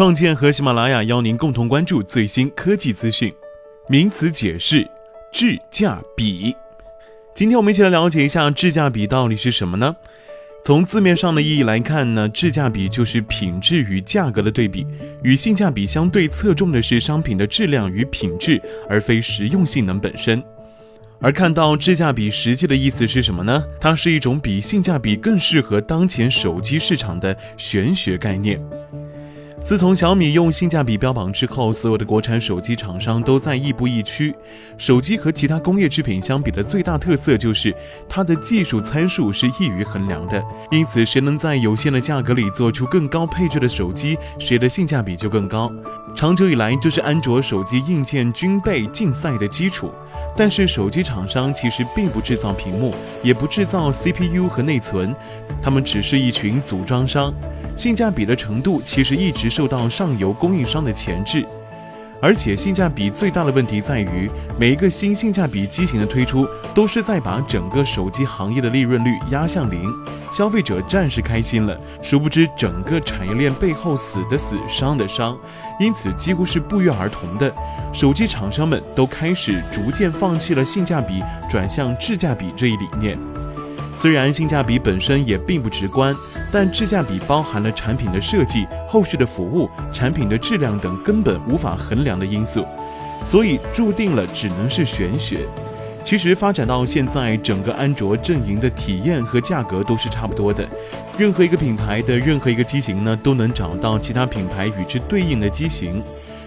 创建和喜马拉雅邀您共同关注最新科技资讯。名词解释：质价比。今天我们一起来了解一下质价比到底是什么呢？从字面上的意义来看呢，质价比就是品质与价格的对比，与性价比相对，侧重的是商品的质量与品质，而非实用性能本身。而看到质价比实际的意思是什么呢？它是一种比性价比更适合当前手机市场的玄学概念。自从小米用性价比标榜之后，所有的国产手机厂商都在亦步亦趋。手机和其他工业制品相比的最大特色就是它的技术参数是易于衡量的，因此谁能在有限的价格里做出更高配置的手机，谁的性价比就更高。长久以来，这是安卓手机硬件军备竞赛的基础。但是手机厂商其实并不制造屏幕，也不制造 CPU 和内存，他们只是一群组装商。性价比的程度其实一直受到上游供应商的钳制，而且性价比最大的问题在于，每一个新性价比机型的推出，都是在把整个手机行业的利润率压向零。消费者暂时开心了，殊不知整个产业链背后死的死，伤的伤，因此几乎是不约而同的，手机厂商们都开始逐渐放弃了性价比，转向质价比这一理念。虽然性价比本身也并不直观，但质价比包含了产品的设计、后续的服务、产品的质量等根本无法衡量的因素，所以注定了只能是玄学。其实发展到现在，整个安卓阵营的体验和价格都是差不多的，任何一个品牌的任何一个机型呢，都能找到其他品牌与之对应的机型。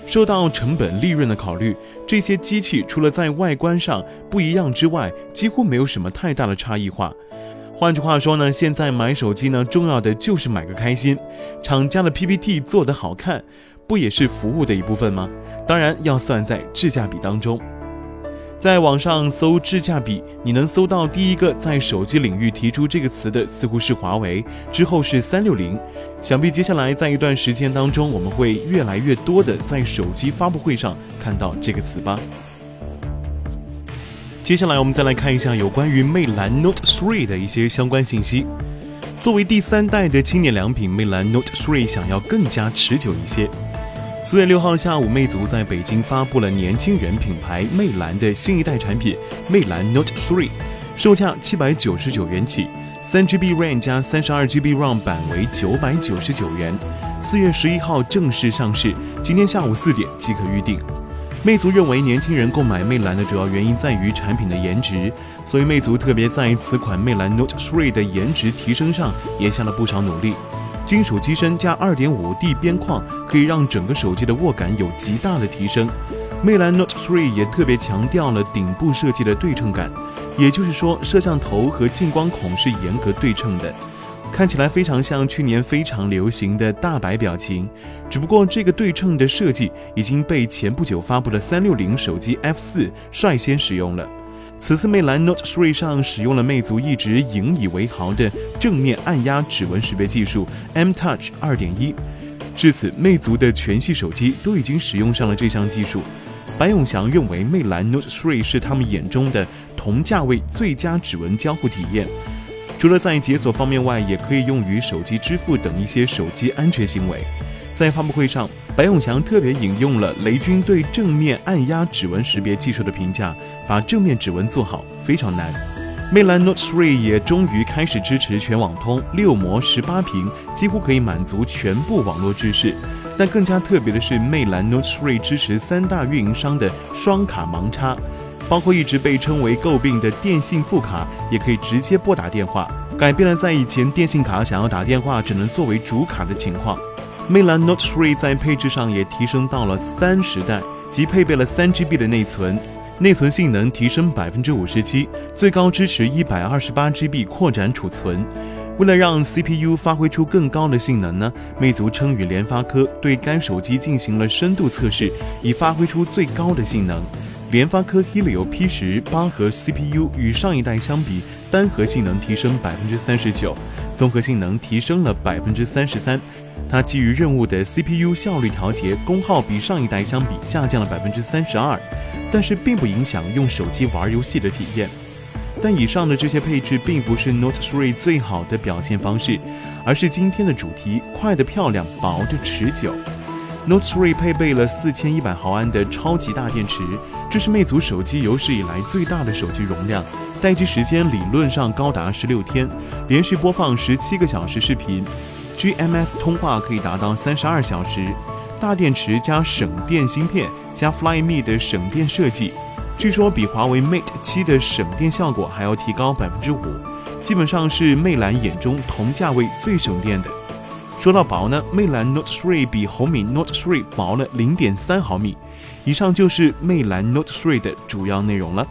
受到成本利润的考虑，这些机器除了在外观上不一样之外，几乎没有什么太大的差异化。换句话说呢，现在买手机呢，重要的就是买个开心。厂家的 PPT 做得好看，不也是服务的一部分吗？当然要算在质价比当中。在网上搜质价比，你能搜到第一个在手机领域提出这个词的，似乎是华为，之后是三六零。想必接下来在一段时间当中，我们会越来越多的在手机发布会上看到这个词吧。接下来我们再来看一下有关于魅蓝 Note 3的一些相关信息。作为第三代的青年良品，魅蓝 Note 3想要更加持久一些。四月六号下午，魅族在北京发布了年轻人品牌魅蓝的新一代产品魅蓝 Note 3，售价七百九十九元起，三 GB RAM 加三十二 GB ROM 版为九百九十九元。四月十一号正式上市，今天下午四点即可预定。魅族认为，年轻人购买魅蓝的主要原因在于产品的颜值，所以魅族特别在此款魅蓝 Note 3的颜值提升上也下了不少努力。金属机身加 2.5D 边框，可以让整个手机的握感有极大的提升。魅蓝 Note 3也特别强调了顶部设计的对称感，也就是说，摄像头和近光孔是严格对称的，看起来非常像去年非常流行的大白表情。只不过，这个对称的设计已经被前不久发布的360手机 F4 率先使用了。此次魅蓝 Note 3上使用了魅族一直引以为豪的正面按压指纹识别技术 M Touch 2.1。至此，魅族的全系手机都已经使用上了这项技术。白永祥认为，魅蓝 Note 3是他们眼中的同价位最佳指纹交互体验。除了在解锁方面外，也可以用于手机支付等一些手机安全行为。在发布会上，白永祥特别引用了雷军对正面按压指纹识别技术的评价：“把正面指纹做好非常难。”魅蓝 Note 3也终于开始支持全网通，六模十八屏，几乎可以满足全部网络制式。但更加特别的是，魅蓝 Note 3支持三大运营商的双卡盲插，包括一直被称为诟病的电信副卡，也可以直接拨打电话，改变了在以前电信卡想要打电话只能作为主卡的情况。魅蓝 Note 3在配置上也提升到了三十代，即配备了三 GB 的内存，内存性能提升百分之五十七，最高支持一百二十八 GB 扩展储存。为了让 CPU 发挥出更高的性能呢，魅族称与联发科对该手机进行了深度测试，以发挥出最高的性能。联发科 Helio P10 八核 CPU 与上一代相比，单核性能提升百分之三十九，综合性能提升了百分之三十三。它基于任务的 CPU 效率调节功耗比上一代相比下降了百分之三十二，但是并不影响用手机玩游戏的体验。但以上的这些配置并不是 Note 3最好的表现方式，而是今天的主题：快的漂亮，薄的持久。Note 3配备了四千一百毫安的超级大电池，这是魅族手机有史以来最大的手机容量，待机时间理论上高达十六天，连续播放十七个小时视频，GMS 通话可以达到三十二小时。大电池加省电芯片加 Flyme 的省电设计，据说比华为 Mate 七的省电效果还要提高百分之五，基本上是魅蓝眼中同价位最省电的。说到薄呢，魅蓝 Note 3比红米 Note 3薄了零点三毫米。以上就是魅蓝 Note 3的主要内容了。